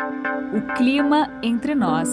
O clima entre nós.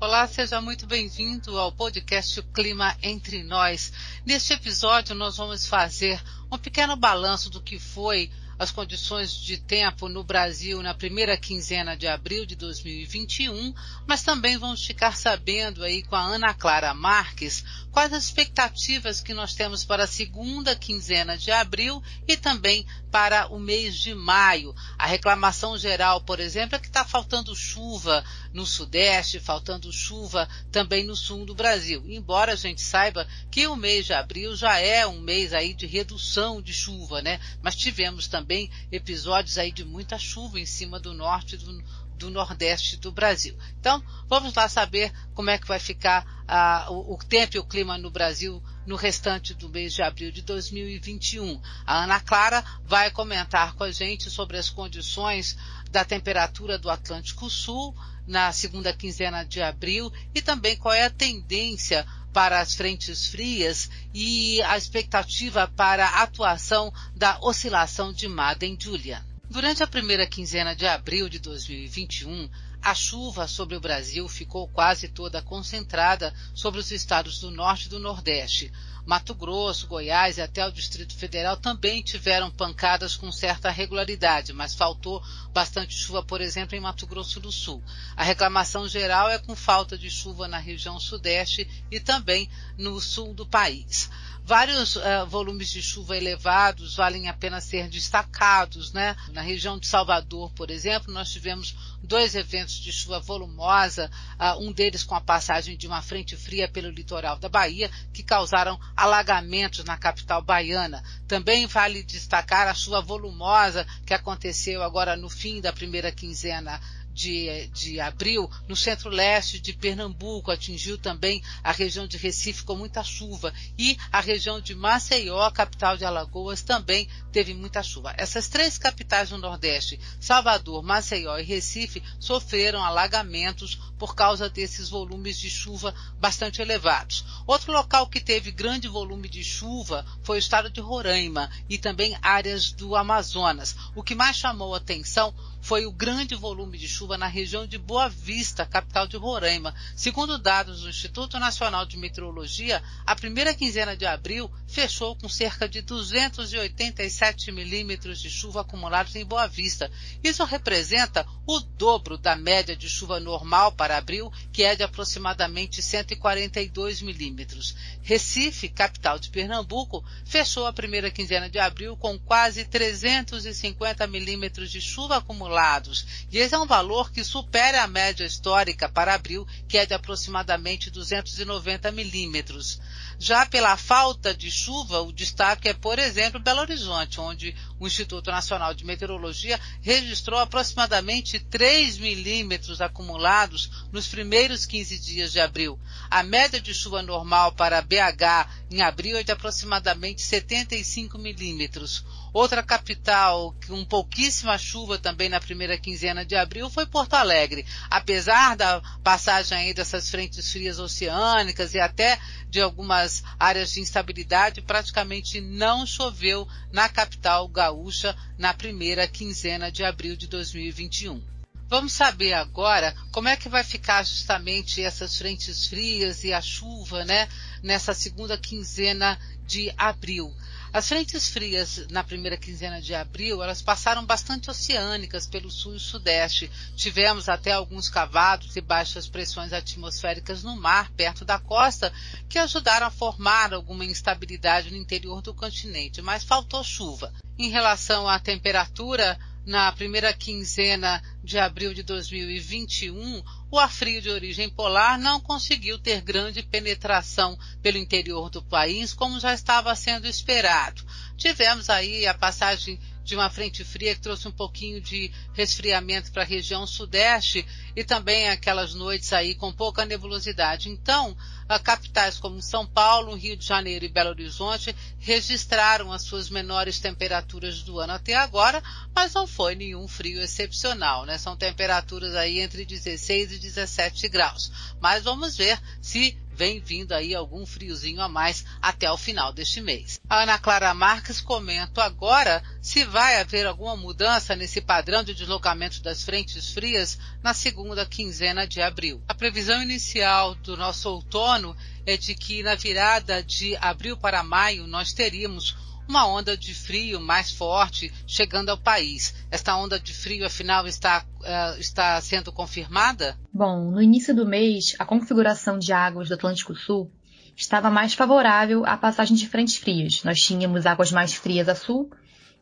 Olá, seja muito bem-vindo ao podcast O Clima Entre Nós. Neste episódio, nós vamos fazer um pequeno balanço do que foi as condições de tempo no Brasil na primeira quinzena de abril de 2021, mas também vamos ficar sabendo aí com a Ana Clara Marques quais as expectativas que nós temos para a segunda quinzena de abril e também para o mês de maio. A reclamação geral, por exemplo, é que está faltando chuva no Sudeste, faltando chuva também no sul do Brasil. Embora a gente saiba que o mês de abril já é um mês aí de redução de chuva, né? Mas tivemos também episódios aí de muita chuva em cima do norte do, do Nordeste do Brasil. Então, vamos lá saber como é que vai ficar uh, o, o, tempo e o clima no Brasil no restante do mês de abril de 2021. A Ana Clara vai comentar com a gente sobre as condições da temperatura do Atlântico Sul na segunda quinzena de abril e também qual é a tendência para as frentes frias e a expectativa para a atuação da oscilação de Madden-Julian. Durante a primeira quinzena de abril de 2021, a chuva sobre o Brasil ficou quase toda concentrada sobre os estados do norte e do nordeste. Mato Grosso, Goiás e até o Distrito Federal também tiveram pancadas com certa regularidade, mas faltou bastante chuva, por exemplo, em Mato Grosso do Sul. A reclamação geral é com falta de chuva na região sudeste e também no sul do país. Vários uh, volumes de chuva elevados valem a pena ser destacados, né? Na região de Salvador, por exemplo, nós tivemos dois eventos de chuva volumosa, uh, um deles com a passagem de uma frente fria pelo litoral da Bahia, que causaram alagamentos na capital baiana. Também vale destacar a chuva volumosa que aconteceu agora no fim da primeira quinzena de, de abril, no centro-leste de Pernambuco, atingiu também a região de Recife com muita chuva e a região de Maceió, capital de Alagoas, também teve muita chuva. Essas três capitais do Nordeste, Salvador, Maceió e Recife, sofreram alagamentos por causa desses volumes de chuva bastante elevados. Outro local que teve grande volume de chuva foi o estado de Roraima e também áreas do Amazonas. O que mais chamou atenção foi o grande volume de chuva na região de Boa Vista, capital de Roraima. Segundo dados do Instituto Nacional de Meteorologia, a primeira quinzena de abril fechou com cerca de 287 milímetros de chuva acumulados em Boa Vista. Isso representa o dobro da média de chuva normal para abril, que é de aproximadamente 142 milímetros. Recife, capital de Pernambuco, fechou a primeira quinzena de abril com quase 350 milímetros de chuva acumulada acumulados, e esse é um valor que supera a média histórica para abril, que é de aproximadamente 290 milímetros. Já pela falta de chuva, o destaque é, por exemplo, Belo Horizonte, onde o Instituto Nacional de Meteorologia registrou aproximadamente 3 milímetros acumulados nos primeiros 15 dias de abril. A média de chuva normal para BH em abril é de aproximadamente 75 milímetros. Outra capital com pouquíssima chuva também na primeira quinzena de abril foi Porto Alegre. Apesar da passagem aí dessas frentes frias oceânicas e até de algumas áreas de instabilidade, praticamente não choveu na capital gaúcha na primeira quinzena de abril de 2021. Vamos saber agora como é que vai ficar justamente essas frentes frias e a chuva, né, nessa segunda quinzena de abril. As frentes frias na primeira quinzena de abril, elas passaram bastante oceânicas pelo sul e sudeste. Tivemos até alguns cavados e baixas pressões atmosféricas no mar, perto da costa, que ajudaram a formar alguma instabilidade no interior do continente, mas faltou chuva. Em relação à temperatura, na primeira quinzena de abril de 2021, o ar frio de origem polar não conseguiu ter grande penetração pelo interior do país, como já estava sendo esperado. Tivemos aí a passagem de uma frente fria que trouxe um pouquinho de resfriamento para a região sudeste e também aquelas noites aí com pouca nebulosidade. Então, capitais como São Paulo, Rio de Janeiro e Belo Horizonte registraram as suas menores temperaturas do ano até agora, mas não foi nenhum frio excepcional, né? São temperaturas aí entre 16 e 17 graus. Mas vamos ver se vem vindo aí algum friozinho a mais até o final deste mês. A Ana Clara Marques comenta agora se vai haver alguma mudança nesse padrão de deslocamento das frentes frias na segunda quinzena de abril. A previsão inicial do nosso outono é de que na virada de abril para maio nós teríamos uma onda de frio mais forte chegando ao país. Esta onda de frio, afinal, está, uh, está sendo confirmada? Bom, no início do mês, a configuração de águas do Atlântico Sul estava mais favorável à passagem de frentes frias. Nós tínhamos águas mais frias a sul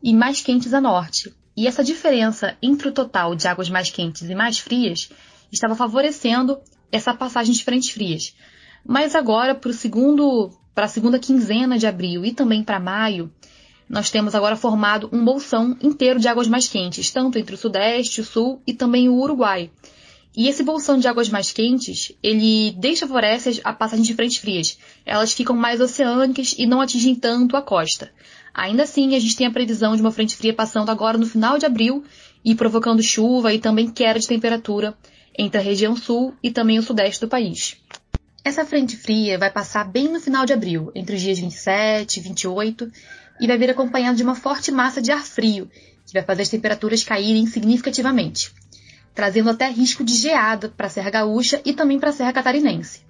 e mais quentes a norte. E essa diferença entre o total de águas mais quentes e mais frias estava favorecendo essa passagem de frentes frias. Mas agora, para o segundo para a segunda quinzena de abril e também para maio, nós temos agora formado um bolsão inteiro de águas mais quentes, tanto entre o Sudeste, o Sul e também o Uruguai. E esse bolsão de águas mais quentes, ele desfavorece a passagem de frentes frias. Elas ficam mais oceânicas e não atingem tanto a costa. Ainda assim, a gente tem a previsão de uma frente fria passando agora no final de abril e provocando chuva e também queda de temperatura entre a região sul e também o sudeste do país. Essa frente fria vai passar bem no final de abril, entre os dias 27 e 28, e vai vir acompanhado de uma forte massa de ar frio, que vai fazer as temperaturas caírem significativamente, trazendo até risco de geada para a Serra Gaúcha e também para a Serra Catarinense.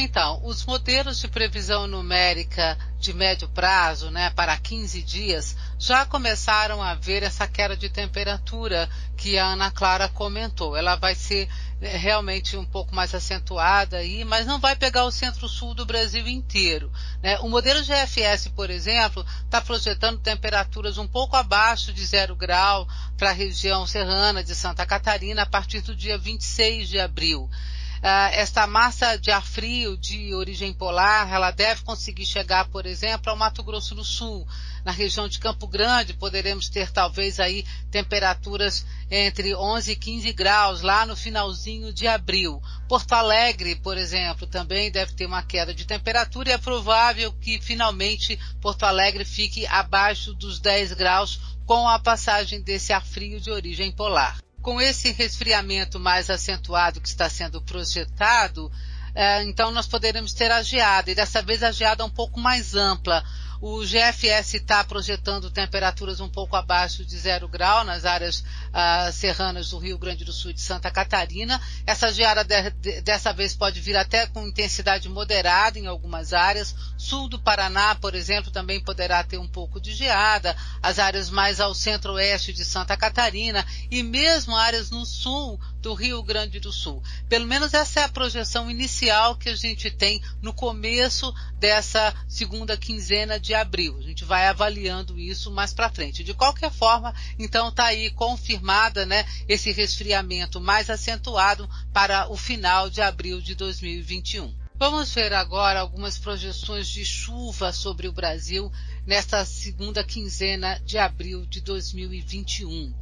Então, os modelos de previsão numérica de médio prazo, né, para 15 dias, já começaram a ver essa queda de temperatura que a Ana Clara comentou. Ela vai ser é, realmente um pouco mais acentuada aí, mas não vai pegar o centro-sul do Brasil inteiro. Né? O modelo GFS, por exemplo, está projetando temperaturas um pouco abaixo de zero grau para a região serrana de Santa Catarina a partir do dia 26 de abril. Uh, esta massa de ar frio de origem polar, ela deve conseguir chegar, por exemplo, ao Mato Grosso do Sul, na região de Campo Grande poderemos ter talvez aí temperaturas entre 11 e 15 graus lá no finalzinho de abril. Porto Alegre, por exemplo, também deve ter uma queda de temperatura e é provável que finalmente Porto Alegre fique abaixo dos 10 graus com a passagem desse ar frio de origem polar. Com esse resfriamento mais acentuado que está sendo projetado, eh, então nós poderemos ter a geada, e dessa vez a geada um pouco mais ampla, o GFS está projetando temperaturas um pouco abaixo de zero grau nas áreas uh, serranas do Rio Grande do Sul e de Santa Catarina. Essa geada de, de, dessa vez pode vir até com intensidade moderada em algumas áreas. Sul do Paraná, por exemplo, também poderá ter um pouco de geada. As áreas mais ao centro-oeste de Santa Catarina e mesmo áreas no sul do Rio Grande do Sul. Pelo menos essa é a projeção inicial que a gente tem no começo dessa segunda quinzena de abril. A gente vai avaliando isso mais para frente. De qualquer forma, então está aí confirmada, né, esse resfriamento mais acentuado para o final de abril de 2021. Vamos ver agora algumas projeções de chuva sobre o Brasil nesta segunda quinzena de abril de 2021.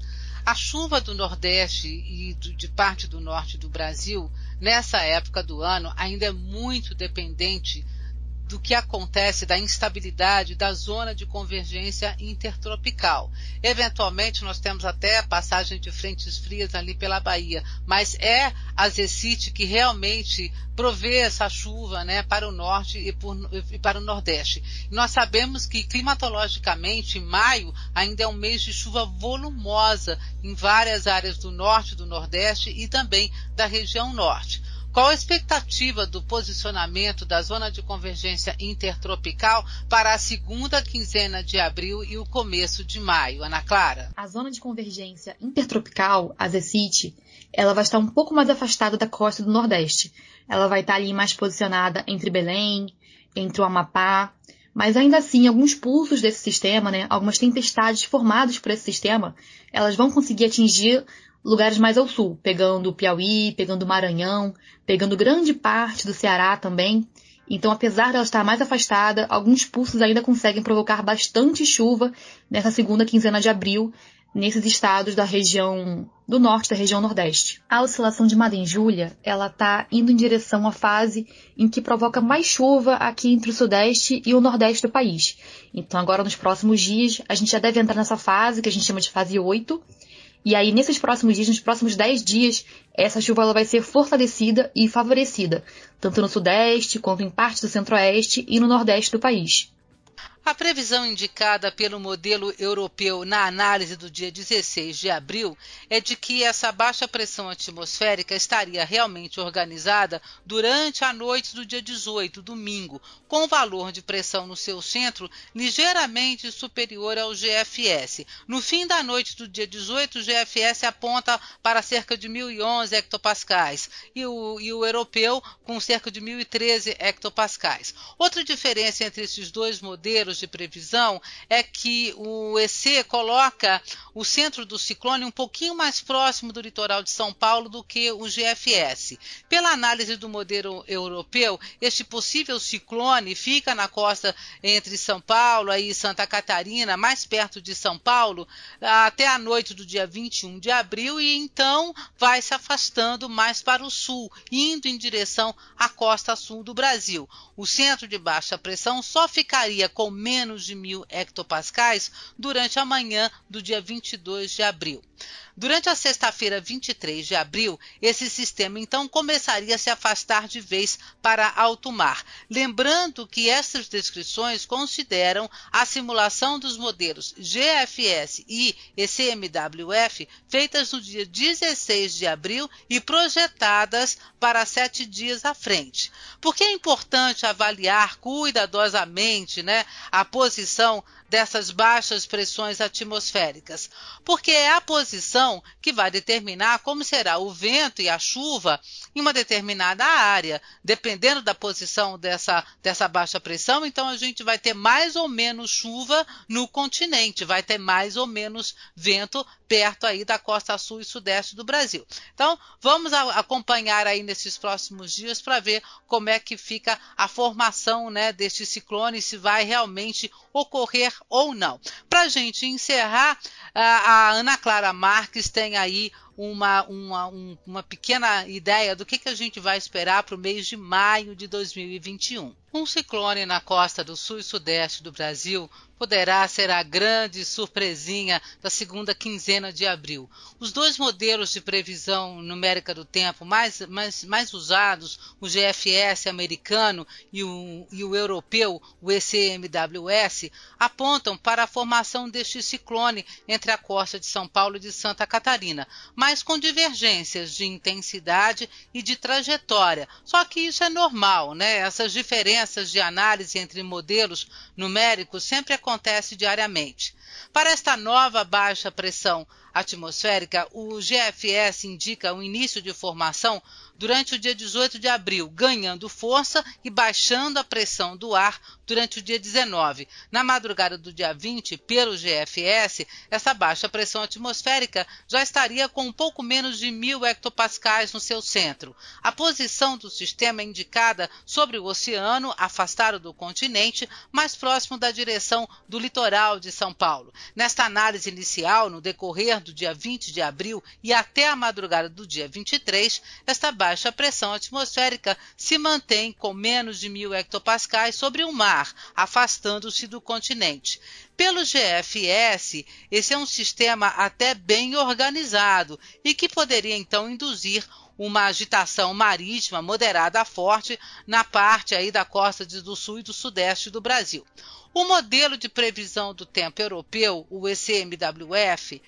A chuva do Nordeste e de parte do Norte do Brasil, nessa época do ano, ainda é muito dependente do que acontece da instabilidade da zona de convergência intertropical. Eventualmente, nós temos até a passagem de frentes frias ali pela Bahia, mas é a Zecite que realmente provê essa chuva né, para o norte e, por, e para o nordeste. nós sabemos que climatologicamente, maio ainda é um mês de chuva volumosa em várias áreas do norte, do nordeste e também da região norte. Qual a expectativa do posicionamento da zona de convergência intertropical para a segunda quinzena de abril e o começo de maio, Ana Clara? A zona de convergência intertropical, a ZECIT, ela vai estar um pouco mais afastada da costa do Nordeste. Ela vai estar ali mais posicionada entre Belém, entre o Amapá, mas ainda assim, alguns pulsos desse sistema, né, algumas tempestades formadas por esse sistema, elas vão conseguir atingir lugares mais ao sul, pegando o Piauí, pegando o Maranhão, pegando grande parte do Ceará também. Então, apesar dela estar mais afastada, alguns pulsos ainda conseguem provocar bastante chuva nessa segunda quinzena de abril nesses estados da região do norte, da região nordeste. A oscilação de Madem Júlia, ela está indo em direção à fase em que provoca mais chuva aqui entre o sudeste e o nordeste do país. Então, agora nos próximos dias, a gente já deve entrar nessa fase que a gente chama de fase 8, E aí, nesses próximos dias, nos próximos 10 dias, essa chuva ela vai ser fortalecida e favorecida, tanto no sudeste quanto em parte do centro-oeste e no nordeste do país. A previsão indicada pelo modelo europeu na análise do dia 16 de abril é de que essa baixa pressão atmosférica estaria realmente organizada durante a noite do dia 18, domingo, com valor de pressão no seu centro ligeiramente superior ao GFS. No fim da noite do dia 18, o GFS aponta para cerca de 1.011 hectopascais e o, e o europeu com cerca de 1.013 hectopascais. Outra diferença entre esses dois modelos de previsão é que o EC coloca o centro do ciclone um pouquinho mais próximo do litoral de São Paulo do que o GFS. Pela análise do modelo europeu, este possível ciclone fica na costa entre São Paulo e Santa Catarina, mais perto de São Paulo, até a noite do dia 21 de abril e então vai se afastando mais para o sul, indo em direção à costa sul do Brasil. O centro de baixa pressão só ficaria com menos de mil hectopascais durante a manhã do dia 22 de abril. Durante a sexta-feira, 23 de abril, esse sistema então começaria a se afastar de vez para alto mar. Lembrando que essas descrições consideram a simulação dos modelos GFS e ECMWF feitas no dia 16 de abril e projetadas para sete dias à frente. Por que é importante avaliar cuidadosamente né, a posição dessas baixas pressões atmosféricas? Porque é a posição que vai determinar como será o vento e a chuva em uma determinada área. Dependendo da posição dessa, dessa baixa pressão, então a gente vai ter mais ou menos chuva no continente, vai ter mais ou menos vento perto aí da costa sul e sudeste do Brasil. Então, vamos acompanhar aí nesses próximos dias para ver como é que fica a formação né, deste ciclone, se vai realmente ocorrer ou não. Para a gente encerrar, a, a Ana Clara Marques tem aí uma, uma, um, uma pequena ideia do que, que a gente vai esperar para o mês de maio de 2021. Um ciclone na costa do sul e sudeste do Brasil poderá ser a grande surpresinha da segunda quinzena de abril. Os dois modelos de previsão numérica do tempo mais, mais, mais usados, o GFS americano e o, e o europeu, o ECMWS, apontam para a formação deste ciclone entre a costa de São Paulo e de Santa Catarina, mas com divergências de intensidade e de trajetória. Só que isso é normal, né? Essas diferenças de análise entre modelos numéricos sempre acontecem diariamente. Para esta nova baixa pressão atmosférica, o GFS indica o início de formação durante o dia 18 de abril, ganhando força e baixando a pressão do ar durante o dia 19. Na madrugada do dia 20, pelo GFS, essa baixa pressão atmosférica já estaria com um pouco menos de mil hectopascais no seu centro. A posição do sistema é indicada sobre o oceano, afastado do continente, mais próximo da direção do litoral de São Paulo. Nesta análise inicial, no decorrer do dia 20 de abril e até a madrugada do dia 23, esta baixa pressão atmosférica se mantém com menos de mil hectopascais sobre o mar, afastando-se do continente. Pelo GFS, esse é um sistema até bem organizado e que poderia então induzir uma agitação marítima moderada a forte na parte aí da costa do sul e do sudeste do Brasil. O modelo de previsão do tempo europeu, o ECMWF,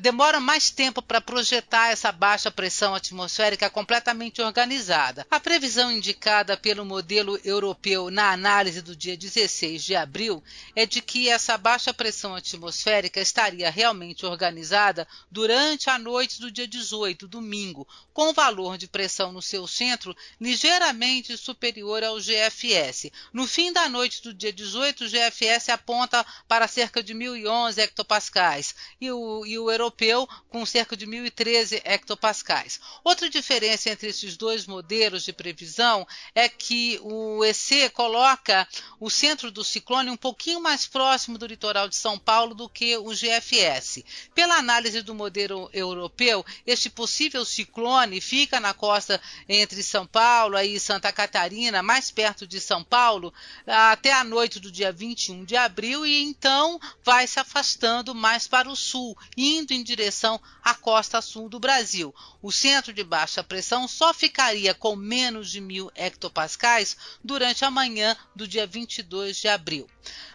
demora mais tempo para projetar essa baixa pressão atmosférica completamente organizada. A previsão indicada pelo modelo europeu na análise do dia 16 de abril é de que essa baixa pressão atmosférica estaria realmente organizada durante a noite do dia 18, domingo, com valor de pressão no seu centro ligeiramente superior ao GFS. No fim da noite do dia 18, o GFS aponta para cerca de 1.011 hectopascais e o, e o europeu com cerca de 1.013 hectopascais. Outra diferença entre esses dois modelos de previsão é que o EC coloca o centro do ciclone um pouquinho mais próximo do litoral de São Paulo do que o GFS. Pela análise do modelo europeu, este possível ciclone fica na costa entre São Paulo e Santa Catarina, mais perto de São Paulo, até a noite do dia dia 21 de abril e então vai se afastando mais para o sul, indo em direção à costa sul do Brasil. O centro de baixa pressão só ficaria com menos de mil hectopascais durante a manhã do dia 22 de abril.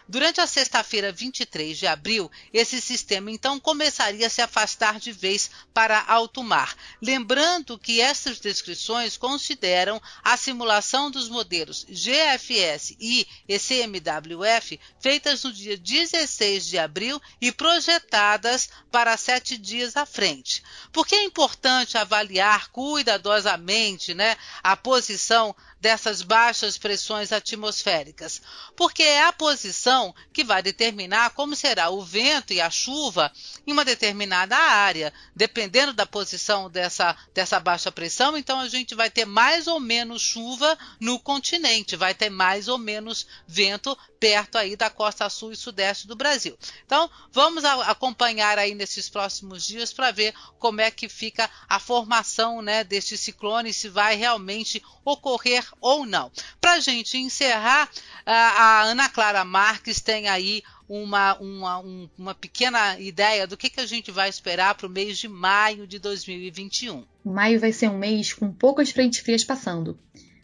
Durante a sexta-feira, 23 de abril, esse sistema então começaria a se afastar de vez para alto mar. Lembrando que essas descrições consideram a simulação dos modelos GFS e ECMWF feitas no dia 16 de abril e projetadas para sete dias à frente. Por que é importante avaliar cuidadosamente né, a posição dessas baixas pressões atmosféricas, porque é a posição que vai determinar como será o vento e a chuva em uma determinada área. Dependendo da posição dessa, dessa baixa pressão, então a gente vai ter mais ou menos chuva no continente, vai ter mais ou menos vento perto aí da costa sul e sudeste do Brasil. Então, vamos a, acompanhar aí nesses próximos dias para ver como é que fica a formação né, deste ciclone, se vai realmente ocorrer ou não. Para a gente encerrar, a Ana Clara Marques tem aí uma, uma, um, uma pequena ideia do que, que a gente vai esperar para o mês de maio de 2021. Maio vai ser um mês com poucas frentes frias passando.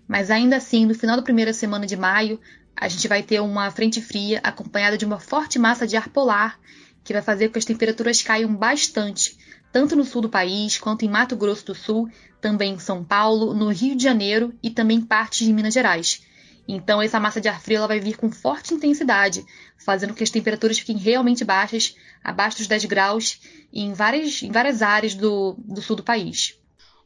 Mas ainda assim, no final da primeira semana de maio, a gente vai ter uma frente fria acompanhada de uma forte massa de ar polar que vai fazer com que as temperaturas caiam bastante, tanto no sul do país quanto em Mato Grosso do Sul, também em São Paulo, no Rio de Janeiro e também partes de Minas Gerais. Então essa massa de ar frio vai vir com forte intensidade, fazendo com que as temperaturas fiquem realmente baixas, abaixo dos 10 graus, em várias, em várias áreas do, do sul do país.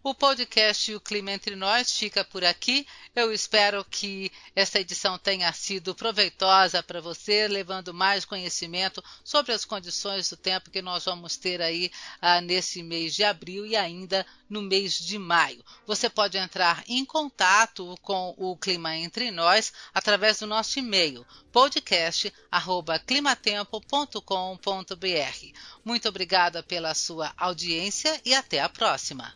O podcast O Clima Entre Nós fica por aqui. Eu espero que esta edição tenha sido proveitosa para você, levando mais conhecimento sobre as condições do tempo que nós vamos ter aí ah, nesse mês de abril e ainda no mês de maio. Você pode entrar em contato com o Clima Entre Nós através do nosso e-mail podcast@climatempo.com.br. Muito obrigada pela sua audiência e até a próxima.